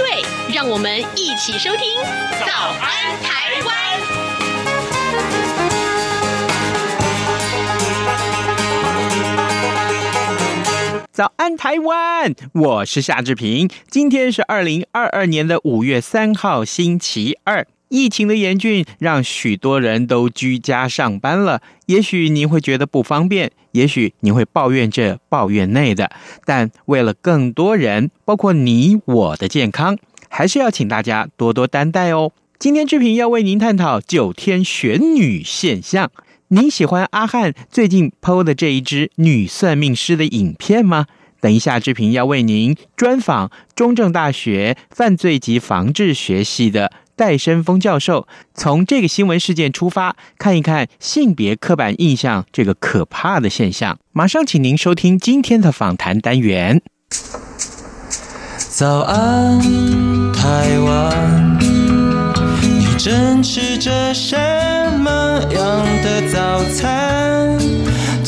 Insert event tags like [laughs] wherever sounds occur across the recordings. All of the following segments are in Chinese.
对，让我们一起收听《早安台湾》。早安台湾，我是夏志平。今天是二零二二年的五月三号，星期二。疫情的严峻，让许多人都居家上班了。也许您会觉得不方便，也许您会抱怨这抱怨那的。但为了更多人，包括你我的健康，还是要请大家多多担待哦。今天志平要为您探讨九天玄女现象。您喜欢阿汉最近 PO 的这一支女算命师的影片吗？等一下，志平要为您专访中正大学犯罪及防治学系的。戴伸峰教授从这个新闻事件出发，看一看性别刻板印象这个可怕的现象。马上，请您收听今天的访谈单元。早安，台湾，你正吃着什么样的早餐？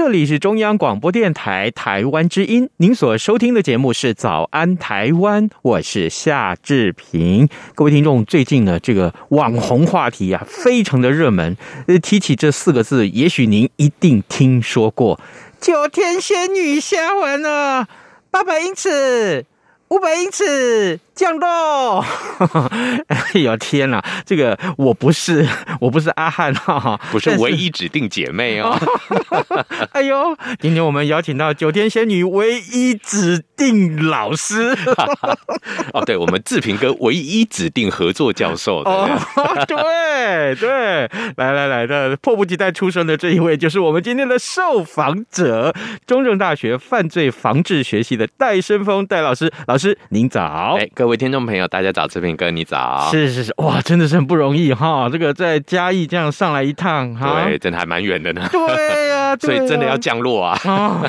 这里是中央广播电台台湾之音，您所收听的节目是《早安台湾》，我是夏志平。各位听众，最近呢，这个网红话题啊，非常的热门。呃，提起这四个字，也许您一定听说过“九天仙女下凡了八百英尺”。五百英尺降落，[laughs] 哎呦天哪！这个我不是，[laughs] 我不是阿汉哈，[laughs] 不是唯一指定姐妹哦。哎呦，今天我们邀请到九天仙女唯一指定老师。哦，对，我们志平哥唯一指定合作教授。哦，对对，来来来的迫不及待出生的这一位，就是我们今天的受访者，中正大学犯罪防治学系的戴生峰戴老师老。师，您早！哎，各位听众朋友，大家早！志平哥，你早！是是是，哇，真的是很不容易哈！这个在嘉义这样上来一趟，哈，对，真的还蛮远的呢。对呀、啊，所以真的要降落啊！[laughs]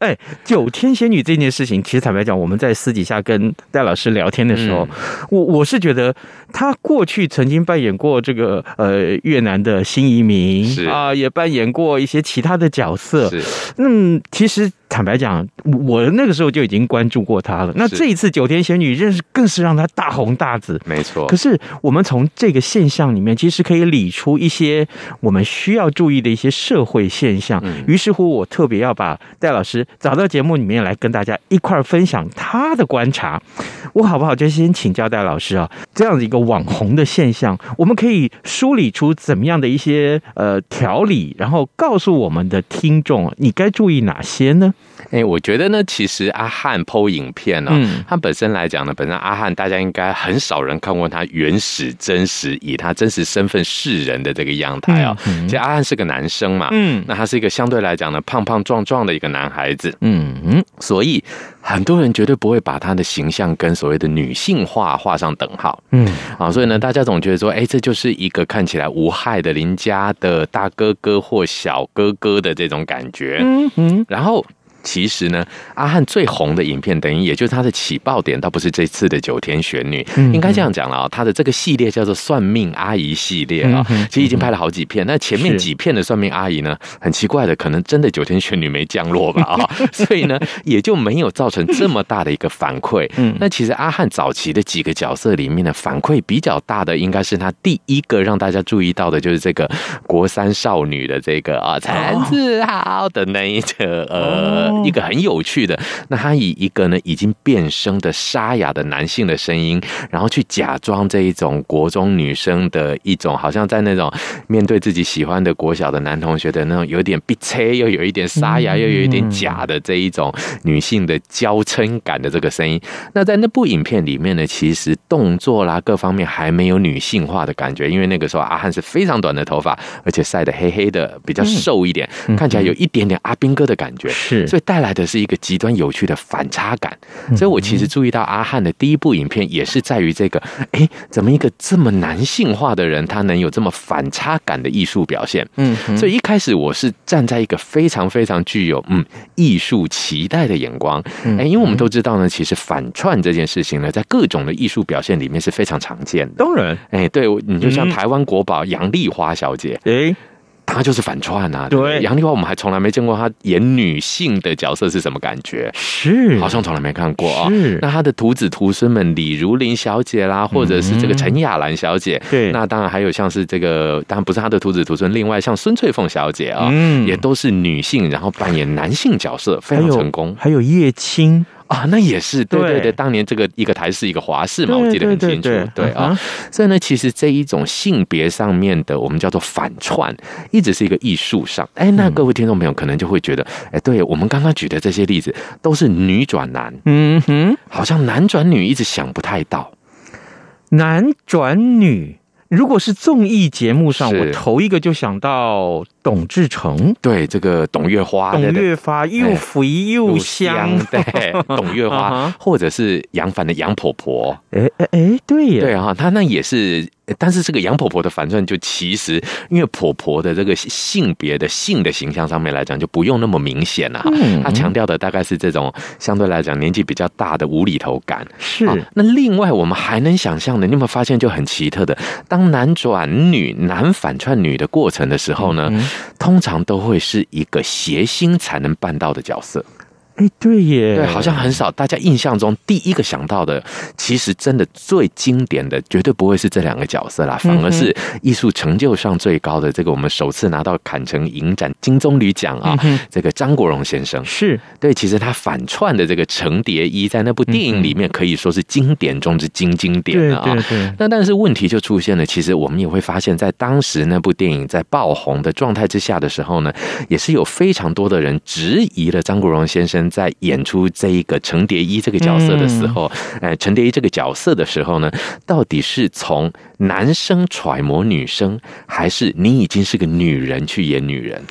哎，九天仙女这件事情，其实坦白讲，我们在私底下跟戴老师聊天的时候，嗯、我我是觉得他过去曾经扮演过这个呃越南的新移民，是啊，也扮演过一些其他的角色。是，嗯，其实。坦白讲，我那个时候就已经关注过他了。那这一次九天仙女认识，更是让他大红大紫。没错。可是我们从这个现象里面，其实可以理出一些我们需要注意的一些社会现象。于是乎，我特别要把戴老师找到节目里面来，跟大家一块儿分享他的观察。我好不好？就先请教戴老师啊，这样的一个网红的现象，我们可以梳理出怎么样的一些呃条理，然后告诉我们的听众，你该注意哪些呢？哎，我觉得呢，其实阿汉 PO 影片呢、哦，嗯、他本身来讲呢，本身阿汉大家应该很少人看过他原始真实以他真实身份示人的这个样态啊、哦。嗯嗯、其实阿汉是个男生嘛，嗯，那他是一个相对来讲呢胖胖壮壮的一个男孩子，嗯嗯，所以很多人绝对不会把他的形象跟所谓的女性化画上等号，嗯。啊，所以呢，大家总觉得说，哎，这就是一个看起来无害的邻家的大哥哥或小哥哥的这种感觉，嗯嗯，然后。其实呢，阿汉最红的影片，等于也就是他的起爆点，倒不是这次的九天玄女，嗯、应该这样讲了啊。他的这个系列叫做“算命阿姨”系列啊，其实已经拍了好几片。那前面几片的算命阿姨呢，很奇怪的，可能真的九天玄女没降落吧啊，[laughs] 所以呢，也就没有造成这么大的一个反馈。嗯，那其实阿汉早期的几个角色里面呢，反馈比较大的，应该是他第一个让大家注意到的，就是这个国三少女的这个啊，陈志豪的那一个呃。哦，一个很有趣的。那他以一个呢已经变声的沙哑的男性的声音，然后去假装这一种国中女生的一种，好像在那种面对自己喜欢的国小的男同学的那种有点逼切，又有一点沙哑，又有一点假的这一种女性的娇嗔感的这个声音。那在那部影片里面呢，其实动作啦各方面还没有女性化的感觉，因为那个时候阿汉是非常短的头发，而且晒得黑黑的，比较瘦一点，看起来有一点点阿兵哥的感觉，是，所以带来的是一个极端有趣的反差感。所以我其实注意到阿汉的第一部影片也是在于这个，哎，怎么一个这么男性化的人，他能有这么反差感的艺术表现？嗯，所以一开始我是站在一个非常非常具有嗯艺术期待的眼光，哎，因为我们都知道呢，其实反串这件事情呢，在各种的艺术表现里面是非常常见的。当然，哎，对，你就像台湾国宝杨丽花小姐，哎。她就是反串啊！对，杨丽花，我们还从来没见过她演女性的角色是什么感觉？是，好像从来没看过啊。是，那她的徒子徒孙们，李如林小姐啦，或者是这个陈雅兰小姐，对，那当然还有像是这个，当然不是她的徒子徒孙，另外像孙翠凤小姐啊，嗯，也都是女性，然后扮演男性角色，非常成功。还有叶青。啊，那也是对对对，当年这个一个台式一个华视嘛，我记得很清楚。对啊，所以呢，其实这一种性别上面的，我们叫做反串，一直是一个艺术上。哎，那各位听众朋友可能就会觉得，哎，对我们刚刚举的这些例子都是女转男，嗯哼，好像男转女一直想不太到，男转女。如果是综艺节目上，我头一个就想到董志成，对这个董月花，董月花又肥又香，对 [laughs] 董月花，或者是杨凡的杨婆婆，哎哎哎，对呀，对啊，他那也是。但是这个杨婆婆的反转，就其实因为婆婆的这个性别的性的形象上面来讲，就不用那么明显了哈。她强调的大概是这种相对来讲年纪比较大的无厘头感。是。那另外我们还能想象的，你有没有发现就很奇特的，当男转女、男反串女的过程的时候呢，通常都会是一个谐星才能办到的角色。哎，对耶，对，好像很少。大家印象中第一个想到的，其实真的最经典的，绝对不会是这两个角色啦，反而是艺术成就上最高的这个，我们首次拿到坎城影展金棕榈奖啊，这个张国荣先生是对。其实他反串的这个程蝶衣，在那部电影里面可以说是经典中之经经典啊。对对对。那但是问题就出现了，其实我们也会发现，在当时那部电影在爆红的状态之下的时候呢，也是有非常多的人质疑了张国荣先生。在演出这一个程蝶衣这个角色的时候，呃，程蝶衣这个角色的时候呢，到底是从男生揣摩女生，还是你已经是个女人去演女人？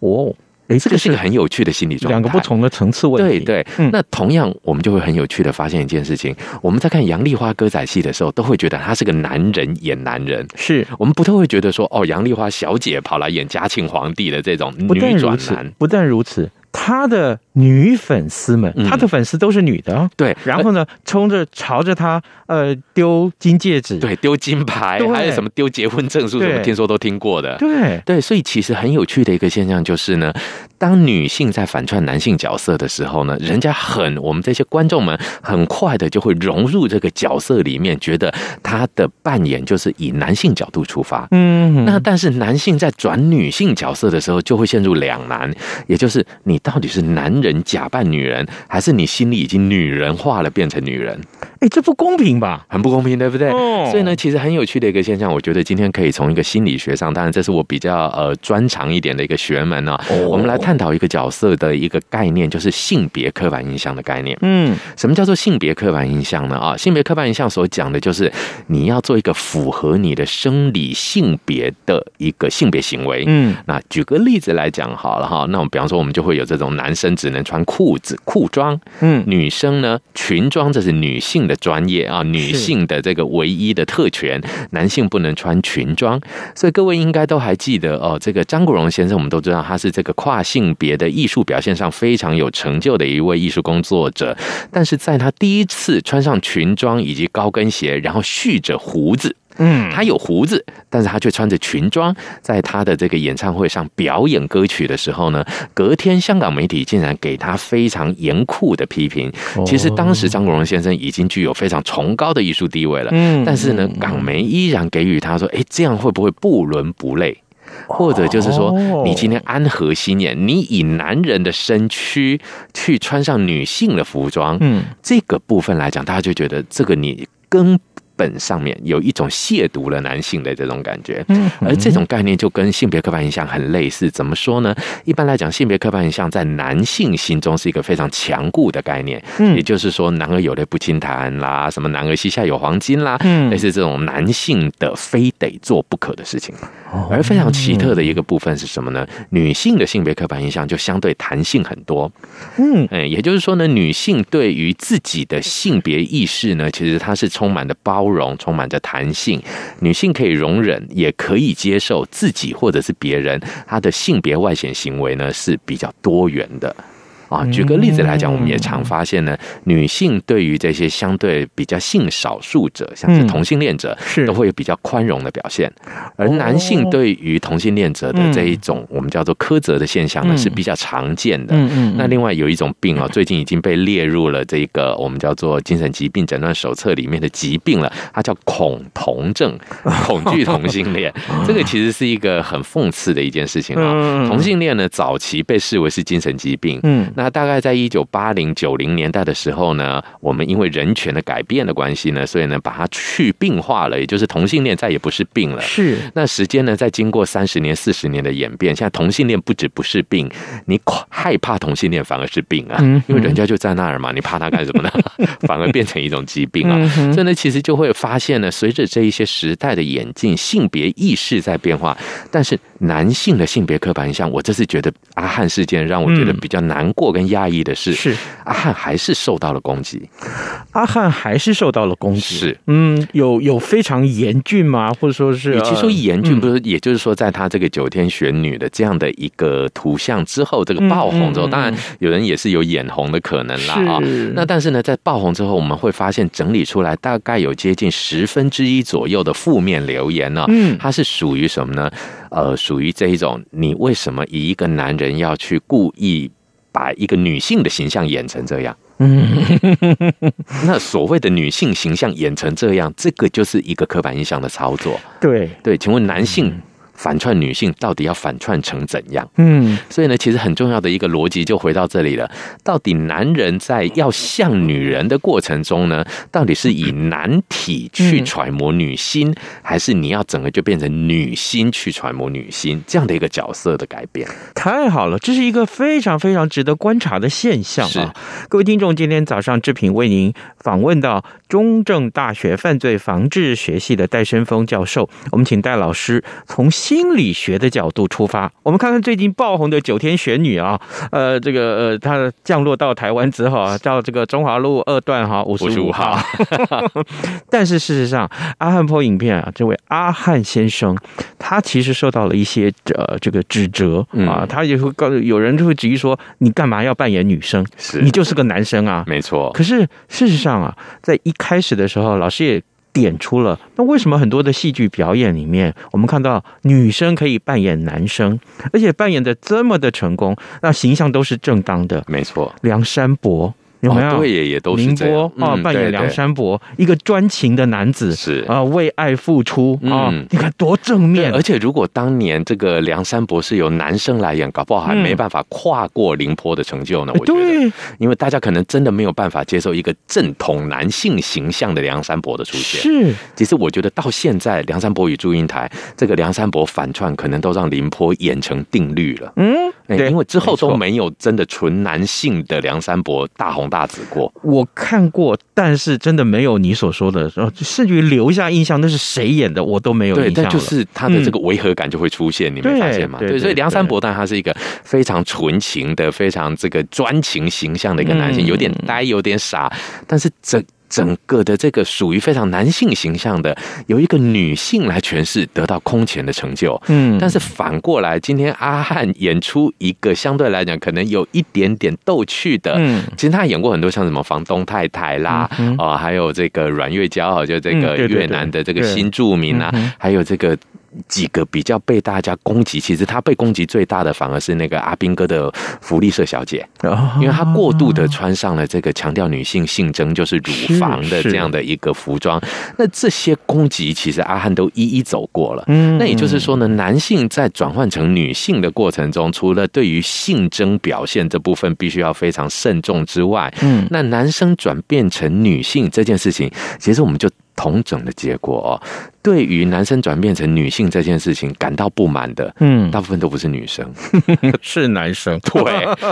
哦，哎，这个是个很有趣的心理状态，两个不同的层次问题。对对，那同样我们就会很有趣的发现一件事情：我们在看杨丽花歌仔戏的时候，都会觉得他是个男人演男人，是我们不太会觉得说，哦，杨丽花小姐跑来演嘉庆皇帝的这种女转男。不但如此。他的女粉丝们，他的粉丝都是女的，嗯，对。然后呢，冲着朝着他，呃，丢金戒指，对，丢金牌，还有什么丢结婚证书，什么听说都听过的，对对。所以其实很有趣的一个现象就是呢，当女性在反串男性角色的时候呢，人家很，我们这些观众们很快的就会融入这个角色里面，觉得他的扮演就是以男性角度出发，嗯。那但是男性在转女性角色的时候，就会陷入两难，也就是你。到底是男人假扮女人，还是你心里已经女人化了，变成女人？哎，这不公平吧？很不公平，对不对？哦。所以呢，其实很有趣的一个现象，我觉得今天可以从一个心理学上，当然这是我比较呃专长一点的一个学门呢、啊。哦。我们来探讨一个角色的一个概念，就是性别刻板印象的概念。嗯。什么叫做性别刻板印象呢？啊，性别刻板印象所讲的就是你要做一个符合你的生理性别的一个性别行为。嗯。那举个例子来讲好了哈，那我们比方说，我们就会有这。这种男生只能穿裤子裤装，嗯，女生呢裙装，这是女性的专业啊，女性的这个唯一的特权，男性不能穿裙装。所以各位应该都还记得哦，这个张国荣先生，我们都知道他是这个跨性别的艺术表现上非常有成就的一位艺术工作者。但是在他第一次穿上裙装以及高跟鞋，然后蓄着胡子。嗯，他有胡子，但是他却穿着裙装，在他的这个演唱会上表演歌曲的时候呢，隔天香港媒体竟然给他非常严酷的批评。其实当时张国荣先生已经具有非常崇高的艺术地位了，嗯，但是呢，港媒依然给予他说：“哎，这样会不会不伦不类？”或者就是说，你今天安和心眼，你以男人的身躯去穿上女性的服装，嗯，这个部分来讲，大家就觉得这个你跟。本上面有一种亵渎了男性的这种感觉，而这种概念就跟性别刻板印象很类似。怎么说呢？一般来讲，性别刻板印象在男性心中是一个非常强固的概念，也就是说，男儿有泪不轻弹啦，什么男儿膝下有黄金啦，类似这种男性的非得做不可的事情。而非常奇特的一个部分是什么呢？女性的性别刻板印象就相对弹性很多。嗯，哎，也就是说呢，女性对于自己的性别意识呢，其实它是充满着包容，充满着弹性。女性可以容忍，也可以接受自己或者是别人她的性别外显行为呢，是比较多元的。啊，举个例子来讲，我们也常发现呢，女性对于这些相对比较性少数者，像是同性恋者，是都会有比较宽容的表现，而男性对于同性恋者的这一种我们叫做苛责的现象呢，是比较常见的。那另外有一种病啊，[laughs] 最近已经被列入了这个我们叫做精神疾病诊断手册里面的疾病了，它叫恐同症，[laughs] 恐惧同性恋。[laughs] 这个其实是一个很讽刺的一件事情啊。同性恋呢，早期被视为是精神疾病。嗯。那大概在一九八零九零年代的时候呢，我们因为人权的改变的关系呢，所以呢把它去病化了，也就是同性恋再也不是病了。是。那时间呢，在经过三十年、四十年的演变，现在同性恋不止不是病，你害怕同性恋反而是病啊，因为人家就在那儿嘛，你怕他干什么呢？[laughs] 反而变成一种疾病啊。所以呢，其实就会发现呢，随着这一些时代的演进，性别意识在变化，但是男性的性别刻板印象，我这次觉得阿汉事件让我觉得比较难过。我跟压抑的是，是阿汉还是受到了攻击，阿汉还是受到了攻击，是嗯，有有非常严峻吗？或者说是，与其说严峻，不是，也就是说，在他这个九天玄女的这样的一个图像之后，这个爆红之后，当然有人也是有眼红的可能啦啊。那但是呢，在爆红之后，我们会发现整理出来大概有接近十分之一左右的负面留言呢，嗯，它是属于什么呢？呃，属于这一种，你为什么以一个男人要去故意？把一个女性的形象演成这样，嗯，那所谓的女性形象演成这样，这个就是一个刻板印象的操作。对对，请问男性？反串女性到底要反串成怎样？嗯，所以呢，其实很重要的一个逻辑就回到这里了。到底男人在要像女人的过程中呢，到底是以男体去揣摩女心，还是你要整个就变成女心去揣摩女心这样的一个角色的改变？太好了，这是一个非常非常值得观察的现象啊！各位听众，今天早上志平为您访问到中正大学犯罪防治学系的戴申峰教授，我们请戴老师从。心理学的角度出发，我们看看最近爆红的九天玄女啊，呃，这个呃，她降落到台湾之后啊，[laughs] 到这个中华路二段哈五十五号。[laughs] 但是事实上，阿汉 PO 影片啊，这位阿汉先生，他其实受到了一些呃这个指责啊，他也会告诉有人就会质疑说，你干嘛要扮演女生？是你就是个男生啊，没错。可是事实上啊，在一开始的时候，老师也。点出了，那为什么很多的戏剧表演里面，我们看到女生可以扮演男生，而且扮演的这么的成功，那形象都是正当的？没错，梁山伯。有没有？对，也也都是这样。宁波啊，扮演梁山伯，一个专情的男子，是啊，为爱付出啊，你看多正面。而且，如果当年这个梁山伯是由男生来演，搞不好还没办法跨过宁波的成就呢。我觉得，因为大家可能真的没有办法接受一个正统男性形象的梁山伯的出现。是，其实我觉得到现在，《梁山伯与祝英台》这个梁山伯反串，可能都让宁波演成定律了。嗯，对，因为之后都没有真的纯男性的梁山伯大红大紫过，我看过，但是真的没有你所说的，甚至于留下印象，那是谁演的，我都没有印象。对，但就是他的这个违和感就会出现，嗯、你没发现吗？对，所以梁山伯当然他是一个非常纯情的、非常这个专情形象的一个男性，嗯、有点呆，有点傻，但是这。整个的这个属于非常男性形象的，由一个女性来诠释，得到空前的成就。嗯，但是反过来，今天阿汉演出一个相对来讲可能有一点点逗趣的，嗯，其实他演过很多像什么房东太太啦，啊、嗯。呃，还有这个阮月娇，就这个越南的这个新住民啊，还有这个。几个比较被大家攻击，其实他被攻击最大的反而是那个阿兵哥的福利社小姐，因为他过度的穿上了这个强调女性性征就是乳房的这样的一个服装。那这些攻击其实阿汉都一一走过了。嗯，那也就是说呢，男性在转换成女性的过程中，除了对于性征表现这部分必须要非常慎重之外，嗯，那男生转变成女性这件事情，其实我们就。同整的结果哦，对于男生转变成女性这件事情感到不满的，嗯，大部分都不是女生，[laughs] 是男生，[laughs] 对，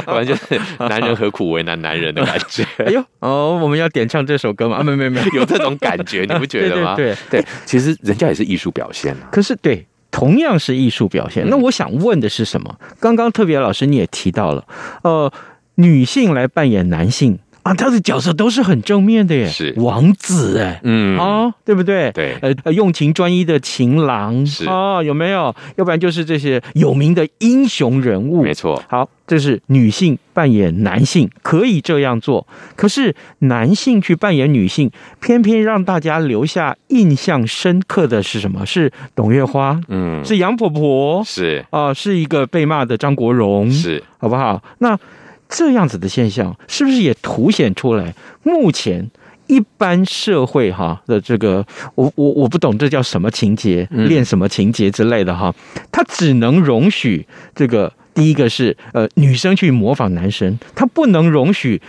反正就是男人何苦为难男人的感觉。[laughs] 哎呦，哦，我们要点唱这首歌吗？啊，没没没，有这种感觉，你不觉得吗？对对，对，对，其实人家也是艺术表现啊。可是对，同样是艺术表现。那我想问的是什么？刚刚特别老师你也提到了，呃，女性来扮演男性。啊，他的角色都是很正面的耶，是王子哎，嗯啊，对不对？对，呃，用情专一的情郎是啊，有没有？要不然就是这些有名的英雄人物，没错。好，这是女性扮演男性可以这样做，可是男性去扮演女性，偏偏让大家留下印象深刻的是什么？是董月花，嗯，是杨婆婆，是啊，是一个被骂的张国荣，是好不好？那。这样子的现象是不是也凸显出来？目前一般社会哈的这个，我我我不懂这叫什么情节，练什么情节之类的哈，他只能容许这个第一个是呃女生去模仿男生，他不能容许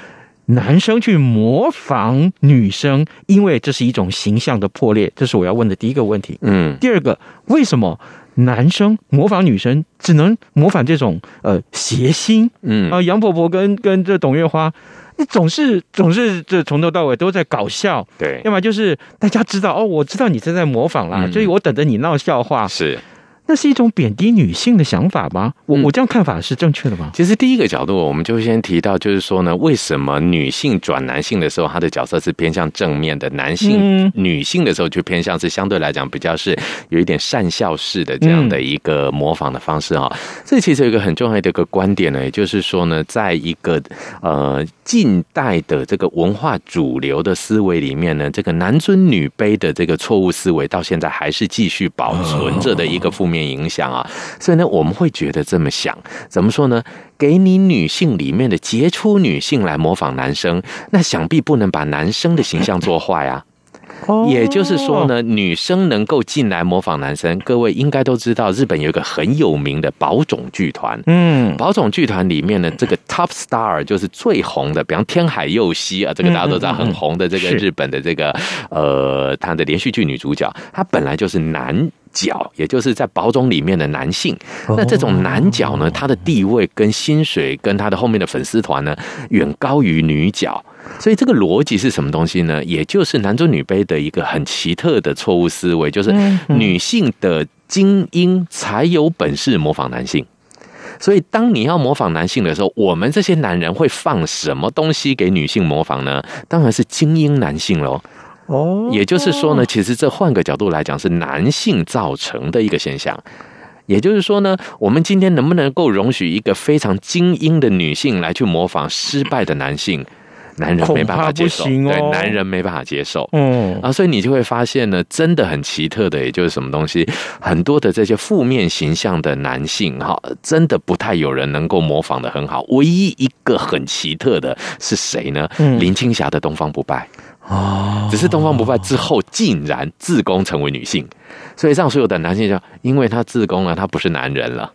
男生去模仿女生，因为这是一种形象的破裂。这是我要问的第一个问题。嗯，第二个为什么？男生模仿女生，只能模仿这种呃谐星，嗯。啊，杨婆婆跟跟这董月花，你总是总是这从头到尾都在搞笑，对，要么就是大家知道哦，我知道你正在模仿啦，嗯、所以我等着你闹笑话，是。那是一种贬低女性的想法吗？我我这样看法是正确的吗？其实第一个角度，我们就先提到，就是说呢，为什么女性转男性的时候，她的角色是偏向正面的；男性、女性的时候，就偏向是相对来讲比较是有一点善笑式的这样的一个模仿的方式哈。这其实有一个很重要的一个观点呢，也就是说呢，在一个呃近代的这个文化主流的思维里面呢，这个男尊女卑的这个错误思维，到现在还是继续保存着的一个负面。面影响啊，所以呢，我们会觉得这么想，怎么说呢？给你女性里面的杰出女性来模仿男生，那想必不能把男生的形象做坏啊。[laughs] 也就是说呢，女生能够进来模仿男生，各位应该都知道，日本有一个很有名的宝冢剧团。嗯，宝冢剧团里面呢，这个 top star 就是最红的，比方天海佑希啊，这个大家都知道很红的这个日本的这个呃，他的连续剧女主角，她本来就是男。角，也就是在宝种里面的男性，那这种男角呢，他的地位跟薪水跟他的后面的粉丝团呢，远高于女角，所以这个逻辑是什么东西呢？也就是男尊女卑的一个很奇特的错误思维，就是女性的精英才有本事模仿男性，所以当你要模仿男性的时候，我们这些男人会放什么东西给女性模仿呢？当然是精英男性喽。哦，也就是说呢，其实这换个角度来讲，是男性造成的一个现象。也就是说呢，我们今天能不能够容许一个非常精英的女性来去模仿失败的男性？男人没办法接受，对，男人没办法接受。嗯啊，所以你就会发现呢，真的很奇特的，也就是什么东西，很多的这些负面形象的男性哈，真的不太有人能够模仿的很好。唯一一个很奇特的是谁呢？林青霞的《东方不败》。哦，只是东方不败之后竟然自宫成为女性，所以让所有的男性就因为他自宫了，他不是男人了。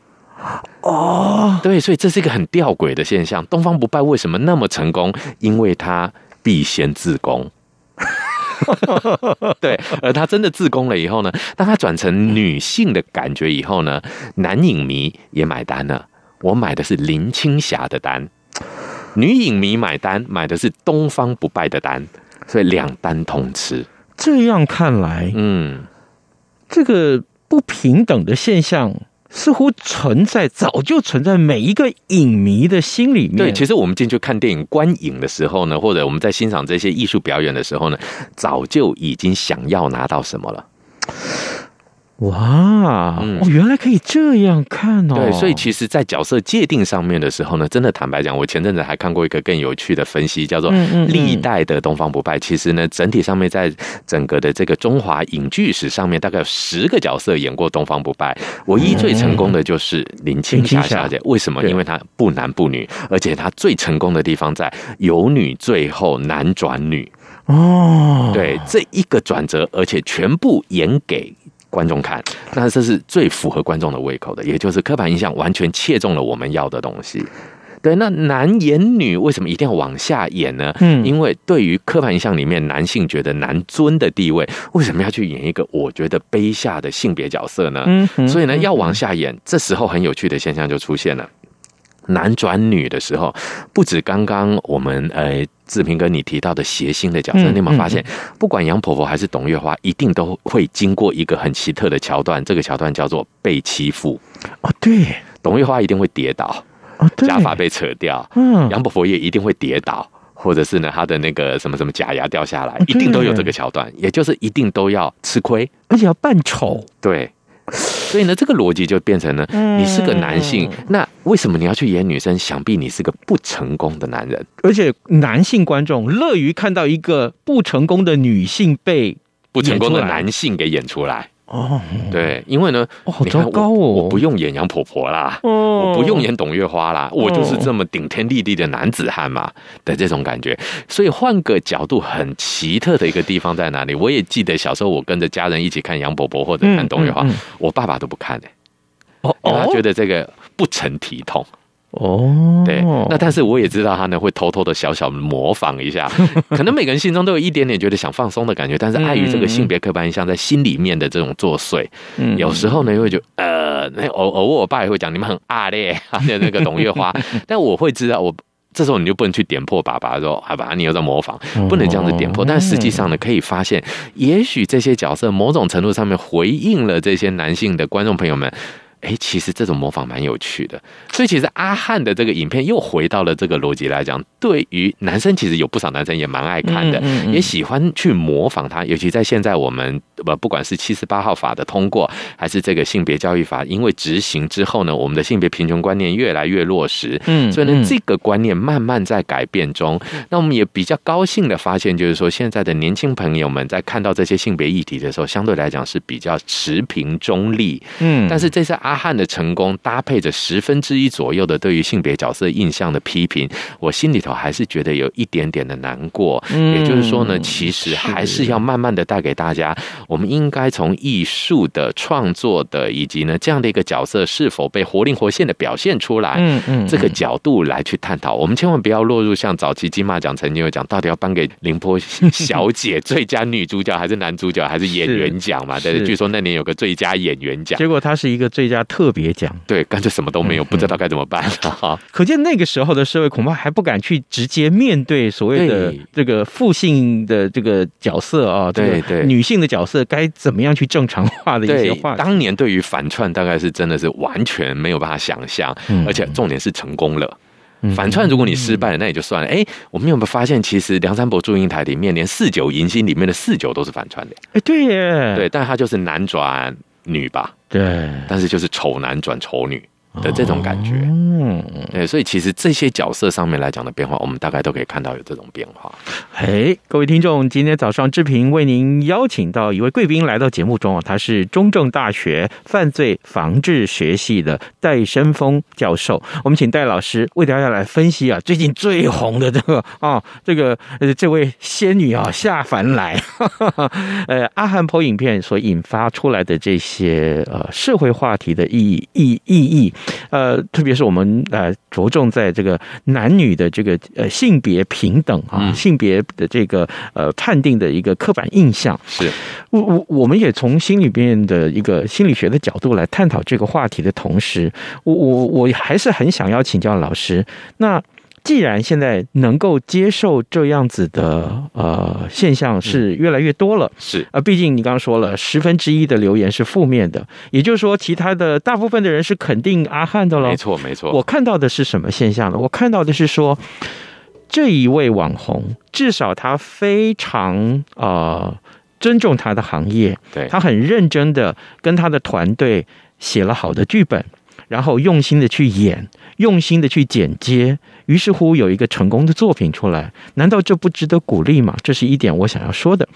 哦，对，所以这是一个很吊诡的现象。东方不败为什么那么成功？因为他必先自宫。[laughs] 对，而他真的自宫了以后呢，当他转成女性的感觉以后呢，男影迷也买单了。我买的是林青霞的单，女影迷买单买的是东方不败的单。所以两单通吃，这样看来，嗯，这个不平等的现象似乎存在，早就存在每一个影迷的心里面。对，其实我们进去看电影观影的时候呢，或者我们在欣赏这些艺术表演的时候呢，早就已经想要拿到什么了。哇，哦，原来可以这样看哦。对，所以其实，在角色界定上面的时候呢，真的坦白讲，我前阵子还看过一个更有趣的分析，叫做“历代的东方不败”。其实呢，整体上面在整个的这个中华影剧史上面，大概有十个角色演过东方不败，唯一最成功的就是林青霞小姐。为什么？因为她不男不女，而且她最成功的地方在有女最后男转女。哦，对，这一个转折，而且全部演给。观众看，那这是最符合观众的胃口的，也就是刻板印象完全切中了我们要的东西。对，那男演女为什么一定要往下演呢？嗯，因为对于刻板印象里面男性觉得男尊的地位，为什么要去演一个我觉得卑下的性别角色呢？嗯，所以呢，要往下演，这时候很有趣的现象就出现了。男转女的时候，不止刚刚我们呃志平哥你提到的谐星的角色，嗯、你有没有发现，不管杨婆婆还是董月花，一定都会经过一个很奇特的桥段，这个桥段叫做被欺负。哦，对，董月花一定会跌倒，哦，假发被扯掉，嗯，杨婆婆也一定会跌倒，或者是呢，她的那个什么什么假牙掉下来，一定都有这个桥段，也就是一定都要吃亏，而且要扮丑，对。[laughs] 所以呢，这个逻辑就变成了：你是个男性，那为什么你要去演女生？想必你是个不成功的男人。而且男性观众乐于看到一个不成功的女性被不成功的男性给演出来。哦，对，因为呢，哦，好糟糕哦，我不用演杨婆婆啦，我不用演董月花啦，我就是这么顶天立地的男子汉嘛的这种感觉。所以换个角度，很奇特的一个地方在哪里？我也记得小时候，我跟着家人一起看杨婆婆或者看董月花，我爸爸都不看的，哦，他觉得这个不成体统。哦，对，那但是我也知道他呢会偷偷的小小模仿一下，[laughs] 可能每个人心中都有一点点觉得想放松的感觉，但是碍于这个性别刻板印象在心里面的这种作祟，嗯，有时候呢又会觉得呃，那偶偶尔我爸也会讲你们很阿咧，的那个董月花，[laughs] 但我会知道我这时候你就不能去点破爸爸说，好吧，你又在模仿，不能这样子点破，但实际上呢可以发现，也许这些角色某种程度上面回应了这些男性的观众朋友们。哎，其实这种模仿蛮有趣的，所以其实阿汉的这个影片又回到了这个逻辑来讲，对于男生其实有不少男生也蛮爱看的，嗯嗯嗯、也喜欢去模仿他。尤其在现在我们不不管是七十八号法的通过，还是这个性别教育法，因为执行之后呢，我们的性别平穷观念越来越落实，嗯，所以呢，这个观念慢慢在改变中。那我们也比较高兴的发现，就是说现在的年轻朋友们在看到这些性别议题的时候，相对来讲是比较持平中立，嗯，但是这次阿。阿汉的成功搭配着十分之一左右的对于性别角色印象的批评，我心里头还是觉得有一点点的难过。嗯，也就是说呢，其实还是要慢慢的带给大家，我们应该从艺术的创作的以及呢这样的一个角色是否被活灵活现的表现出来，嗯嗯，这个角度来去探讨。我们千万不要落入像早期金马奖曾经有讲，到底要颁给凌波小姐最佳女主角还是男主角还是演员奖嘛？[laughs] 对，据说那年有个最佳演员奖，结果他是一个最佳。特别奖，对，干脆什么都没有，不知道该怎么办了哈。[laughs] 可见那个时候的社会恐怕还不敢去直接面对所谓的这个父性的这个角色啊，对对，女性的角色该怎么样去正常化的一些话。当年对于反串，大概是真的是完全没有办法想象，而且重点是成功了。反串如果你失败了，那也就算了。哎，我们有没有发现，其实梁山伯祝英台里面连四九迎新里面的四九都是反串的？哎，对耶，对，但他就是男转女吧。对，但是就是丑男转丑女。的这种感觉，嗯，对，所以其实这些角色上面来讲的变化，我们大概都可以看到有这种变化。嘿，各位听众，今天早上志平为您邀请到一位贵宾来到节目中啊，他是中正大学犯罪防治学系的戴生峰教授。我们请戴老师为大家来分析啊，最近最红的这个啊，这个呃，这位仙女啊下凡来，哈 [laughs] 哈呃，阿汉 PO 影片所引发出来的这些呃社会话题的意义意意义。呃，特别是我们呃着重在这个男女的这个呃性别平等啊，性别的这个呃判定的一个刻板印象，是我我我们也从心里边的一个心理学的角度来探讨这个话题的同时，我我我还是很想要请教老师那。既然现在能够接受这样子的呃现象是越来越多了，是啊，毕竟你刚刚说了十分之一的留言是负面的，也就是说，其他的大部分的人是肯定阿汉的了。没错，没错。我看到的是什么现象呢？我看到的是说，这一位网红至少他非常呃尊重他的行业，对，他很认真的跟他的团队写了好的剧本，然后用心的去演，用心的去剪接，于是乎有一个成功的作品出来，难道这不值得鼓励吗？这是一点我想要说的。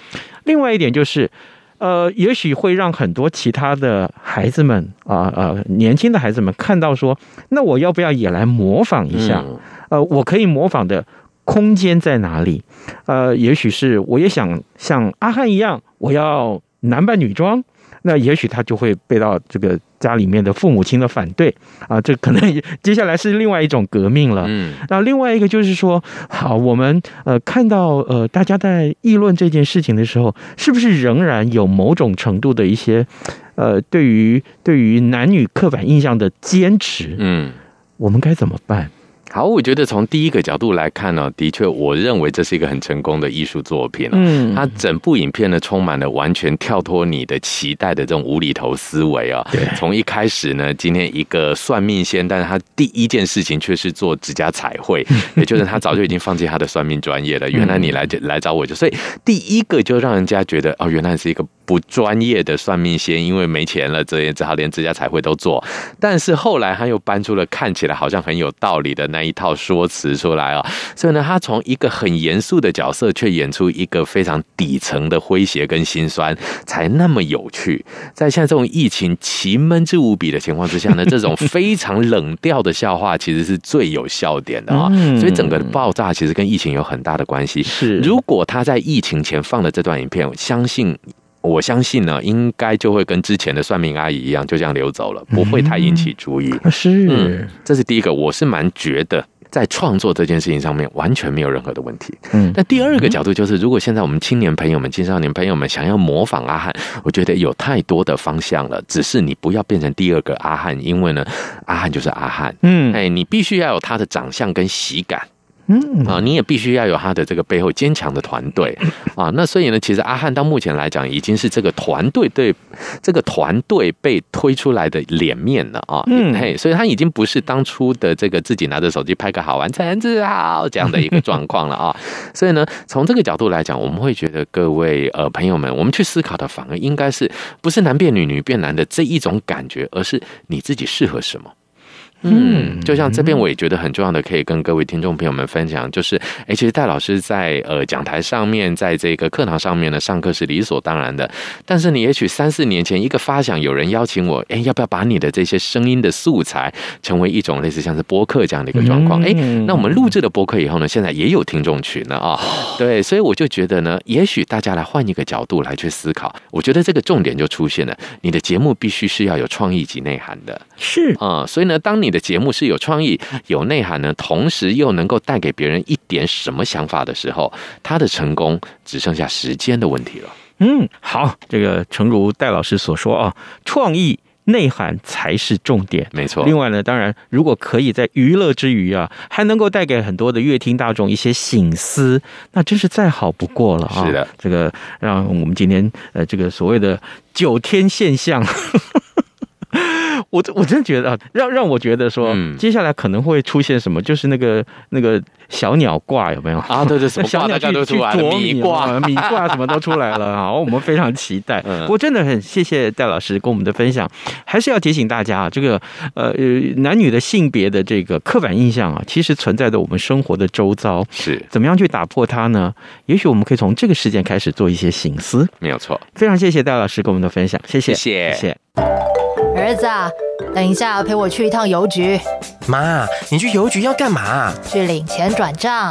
另外一点就是，呃，也许会让很多其他的孩子们啊呃，呃年轻的孩子们看到说，那我要不要也来模仿一下？嗯、呃，我可以模仿的。空间在哪里？呃，也许是我也想像阿汉一样，我要男扮女装，那也许他就会被到这个家里面的父母亲的反对啊，这可能接下来是另外一种革命了。嗯，那另外一个就是说，好，我们呃看到呃大家在议论这件事情的时候，是不是仍然有某种程度的一些呃对于对于男女刻板印象的坚持？嗯，我们该怎么办？好，我觉得从第一个角度来看呢，的确，我认为这是一个很成功的艺术作品。嗯，它整部影片呢，充满了完全跳脱你的期待的这种无厘头思维啊。对，从一开始呢，今天一个算命仙，但是他第一件事情却是做指甲彩绘，也就是他早就已经放弃他的算命专业了。[laughs] 原来你来来找我就，所以第一个就让人家觉得哦，原来是一个。不专业的算命仙，因为没钱了，这也只好连指甲彩绘都做。但是后来他又搬出了看起来好像很有道理的那一套说辞出来啊，所以呢，他从一个很严肃的角色，却演出一个非常底层的诙谐跟心酸，才那么有趣。在现在这种疫情奇闷之无比的情况之下呢，这种非常冷调的笑话，其实是最有笑点的啊。所以整个的爆炸其实跟疫情有很大的关系。是，如果他在疫情前放的这段影片，我相信。我相信呢，应该就会跟之前的算命阿姨一样，就这样流走了，不会太引起注意。嗯、是、嗯，这是第一个，我是蛮觉得在创作这件事情上面完全没有任何的问题。嗯，那第二个角度就是，如果现在我们青年朋友们、青少年朋友们想要模仿阿汉，我觉得有太多的方向了。只是你不要变成第二个阿汉，因为呢，阿汉就是阿汉。嗯，哎，你必须要有他的长相跟喜感。嗯啊，你也必须要有他的这个背后坚强的团队 [laughs] 啊。那所以呢，其实阿汉到目前来讲，已经是这个团队对这个团队被推出来的脸面了啊。嗯，嘿，所以他已经不是当初的这个自己拿着手机拍个好玩、陈自豪这样的一个状况了啊。[laughs] 所以呢，从这个角度来讲，我们会觉得各位呃朋友们，我们去思考的反而应该是不是男变女、女变男的这一种感觉，而是你自己适合什么。嗯，就像这边我也觉得很重要的，可以跟各位听众朋友们分享，就是，哎，其实戴老师在呃讲台上面，在这个课堂上面呢，上课是理所当然的。但是你也许三四年前一个发想，有人邀请我，哎，要不要把你的这些声音的素材，成为一种类似像是播客这样的一个状况？哎，那我们录制了播客以后呢，现在也有听众群了啊。对，所以我就觉得呢，也许大家来换一个角度来去思考，我觉得这个重点就出现了，你的节目必须是要有创意及内涵的，是啊，所以呢，当你的节目是有创意、有内涵呢，同时又能够带给别人一点什么想法的时候，他的成功只剩下时间的问题了。嗯，好，这个诚如戴老师所说啊，创意内涵才是重点，没错。另外呢，当然，如果可以在娱乐之余啊，还能够带给很多的乐听大众一些醒思，那真是再好不过了啊。是的，这个让我们今天呃，这个所谓的九天现象。我 [laughs] 我真的觉得啊，让让我觉得说，接下来可能会出现什么，就是那个那个小鸟挂有没有啊？对对，什么 [laughs] 小鸟都出来了，米挂、米挂什么都出来了。[laughs] 好，我们非常期待。不过真的很谢谢戴老师跟我们的分享，还是要提醒大家啊，这个呃男女的性别的这个刻板印象啊，其实存在在我们生活的周遭，是怎么样去打破它呢？也许我们可以从这个事件开始做一些醒思。没有错，非常谢谢戴老师跟我们的分享，谢谢谢谢。儿子啊，等一下陪我去一趟邮局。妈，你去邮局要干嘛？去领钱转账。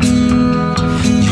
你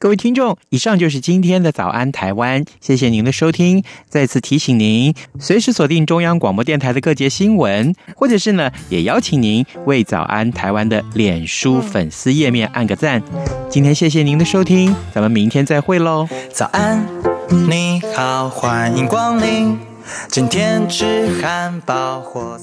各位听众，以上就是今天的早安台湾，谢谢您的收听。再次提醒您，随时锁定中央广播电台的各节新闻，或者是呢，也邀请您为早安台湾的脸书粉丝页面按个赞。今天谢谢您的收听，咱们明天再会喽。早安，你好，欢迎光临，今天吃汉堡或。